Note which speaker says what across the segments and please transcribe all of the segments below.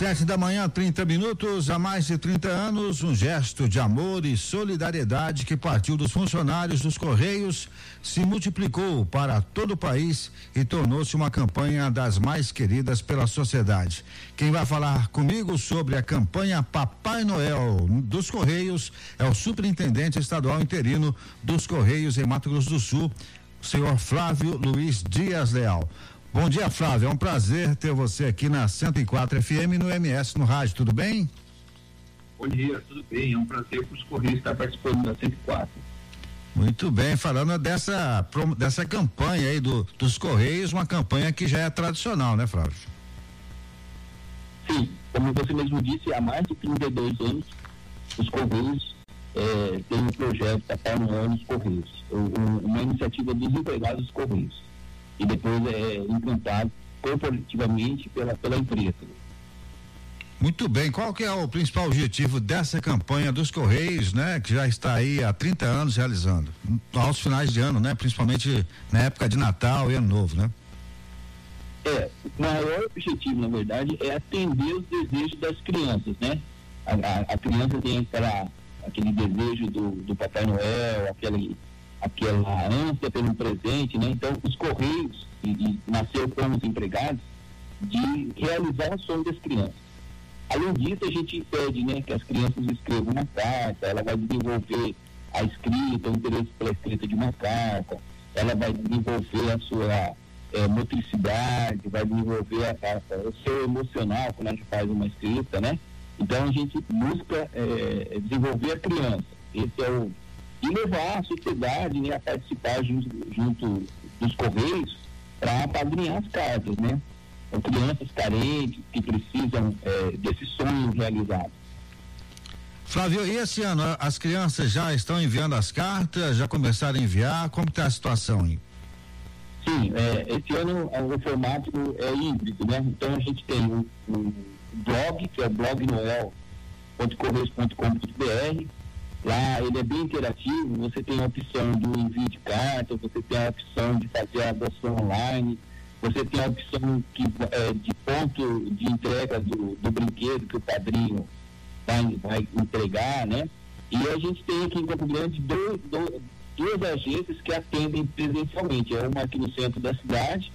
Speaker 1: Sete da manhã, 30 minutos. Há mais de 30 anos, um gesto de amor e solidariedade que partiu dos funcionários dos Correios se multiplicou para todo o país e tornou-se uma campanha das mais queridas pela sociedade. Quem vai falar comigo sobre a campanha Papai Noel dos Correios é o superintendente estadual interino dos Correios em Mato Grosso do Sul, o senhor Flávio Luiz Dias Leal. Bom dia, Flávio. É um prazer ter você aqui na 104 FM no MS no rádio. Tudo bem?
Speaker 2: Bom dia, tudo bem. É um prazer para os Correios estar participando da 104.
Speaker 1: Muito bem, falando dessa, dessa campanha aí do, dos Correios, uma campanha que já é tradicional, né, Flávio?
Speaker 2: Sim, como você mesmo disse, há mais de 32 anos, os Correios é, têm um projeto Papai Noel nos Correios, uma iniciativa dos empregados dos Correios e depois é implantado corporativamente pela, pela empresa.
Speaker 1: Muito bem, qual que é o principal objetivo dessa campanha dos Correios, né? Que já está aí há 30 anos realizando, aos finais de ano, né? Principalmente na época de Natal e Ano Novo, né?
Speaker 2: É, o maior objetivo, na verdade, é atender os desejos das crianças, né? A, a, a criança tem aquela, aquele desejo do, do Papai Noel, aquele aquela ânsia pelo presente, né? Então, os Correios, e, e nasceu como os empregados, de realizar o sonho das crianças. Além disso, a gente pede né, que as crianças escrevam uma carta, ela vai desenvolver a escrita, o interesse pela escrita de uma carta, ela vai desenvolver a sua é, motricidade, vai desenvolver a, a, o seu emocional quando a gente faz uma escrita, né? Então a gente busca é, desenvolver a criança. Esse é o, e levar a sociedade né, a participar junto, junto dos Correios para apadrinhar as cartas, né? São crianças carentes que precisam é, desse sonho realizado.
Speaker 1: Flávio, e esse ano as crianças já estão enviando as cartas, já começaram a enviar? Como está a situação aí?
Speaker 2: Sim, é, esse ano o formato é híbrido, né? Então a gente tem um, um blog, que é o blognoel.correios.com.br, Lá ele é bem interativo, você tem a opção do envio de carta, você tem a opção de fazer a adoção online, você tem a opção que, é, de ponto de entrega do, do brinquedo que o padrinho vai, vai entregar, né? E a gente tem aqui em Campo Grande dois, dois, duas agências que atendem presencialmente, é uma aqui no centro da cidade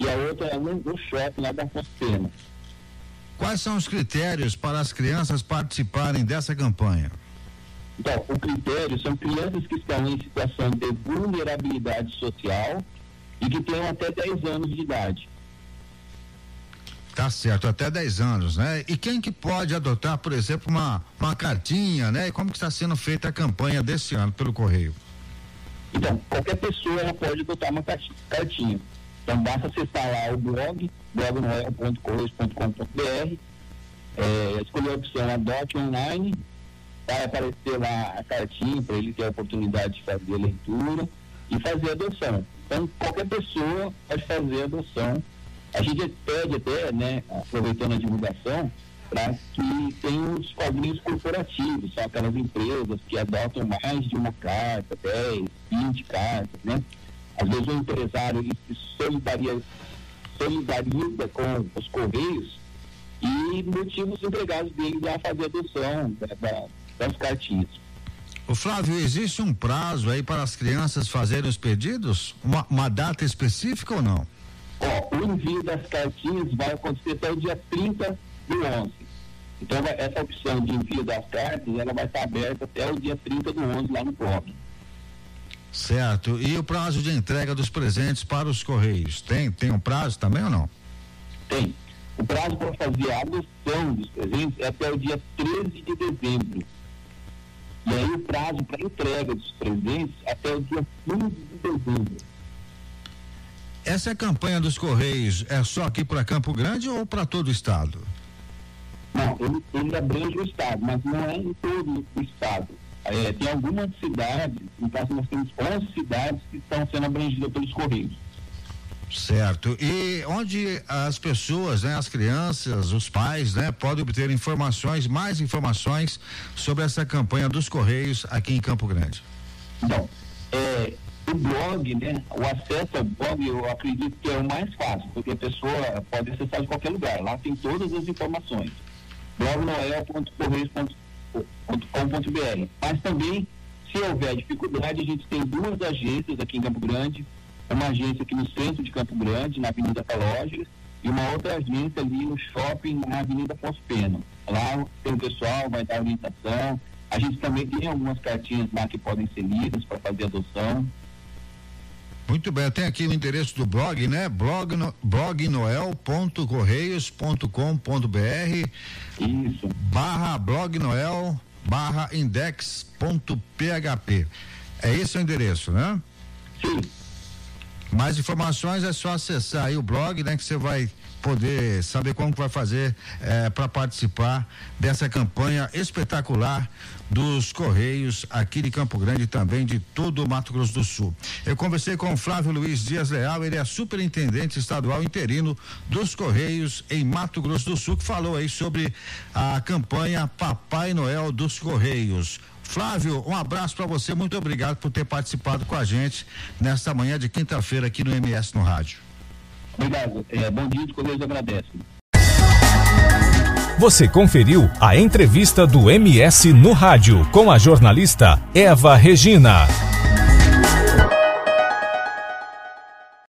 Speaker 2: e a outra é no, no shopping lá da Fostena.
Speaker 1: Quais são os critérios para as crianças participarem dessa campanha?
Speaker 2: Então, o critério são crianças que estão em situação de vulnerabilidade social e que tenham até 10 anos de idade.
Speaker 1: Tá certo, até 10 anos, né? E quem que pode adotar, por exemplo, uma, uma cartinha, né? E como que está sendo feita a campanha desse ano pelo Correio?
Speaker 2: Então, qualquer pessoa ela pode adotar uma cartinha. Então, basta acessar lá o blog, blognoel.correios.com.br, é, escolher a opção Adote Online vai aparecer lá a cartinha para ele ter a oportunidade de fazer a leitura e fazer a adoção. Então, qualquer pessoa pode fazer a adoção. A gente pede até, né, aproveitando a divulgação, para que tenham os quadrinhos corporativos, são aquelas empresas que adotam mais de uma carta, 10, 20 cartas, né? Às vezes o empresário ele se solidariza, solidariza com os Correios e motiva os empregados dele a fazer adoção da, da, das cartinhas.
Speaker 1: O Flávio, existe um prazo aí para as crianças fazerem os pedidos? Uma, uma data específica ou não?
Speaker 2: Ó, o envio das cartinhas vai acontecer até o dia 30 do 11. Então, essa opção de envio das cartas, ela vai estar aberta até o dia 30 do 11 lá no blog.
Speaker 1: Certo. E o prazo de entrega dos presentes para os Correios? Tem, tem um prazo também ou não?
Speaker 2: Tem. O prazo para fazer a adoção dos presentes é até o dia 13 de dezembro. E aí o prazo para entrega dos presentes até o dia 15 de dezembro.
Speaker 1: Essa campanha dos Correios é só aqui para Campo Grande ou para todo o estado?
Speaker 2: Não, ele, ele abrange o estado, mas não é em todo o estado. É, tem algumas cidades, no caso nós temos 11 cidades que estão sendo abrangidas pelos Correios.
Speaker 1: Certo. E onde as pessoas, né, as crianças, os pais, né, podem obter informações, mais informações sobre essa campanha dos Correios aqui em Campo Grande?
Speaker 2: Bom, é, o blog, né, o acesso ao blog, eu acredito que é o mais fácil, porque a pessoa pode acessar de qualquer lugar. Lá tem todas as informações. blognoel.correios.com.br. Mas também, se houver dificuldade, a gente tem duas agências aqui em Campo Grande uma agência aqui no centro de Campo Grande, na Avenida Palógias, e uma outra agência ali no shopping na Avenida Pena. Lá tem o pessoal, vai dar orientação. A gente também tem algumas cartinhas lá que podem ser lidas para fazer adoção.
Speaker 1: Muito bem, tem aqui o endereço do blog, né? Blog no, blognoel.correios.com.br
Speaker 2: Isso.
Speaker 1: Barra blognoel barra index.php. É esse o endereço, né?
Speaker 2: Sim.
Speaker 1: Mais informações é só acessar aí o blog, né? Que você vai poder saber como vai fazer eh, para participar dessa campanha espetacular dos Correios aqui de Campo Grande e também de todo o Mato Grosso do Sul. Eu conversei com Flávio Luiz Dias Leal, ele é superintendente estadual interino dos Correios em Mato Grosso do Sul, que falou aí sobre a campanha Papai Noel dos Correios. Flávio, um abraço para você, muito obrigado por ter participado com a gente nesta manhã de quinta-feira aqui no MS no Rádio.
Speaker 2: Obrigado. É, bom dia, os Correios agradecem.
Speaker 3: Você conferiu a entrevista do MS no rádio com a jornalista Eva Regina.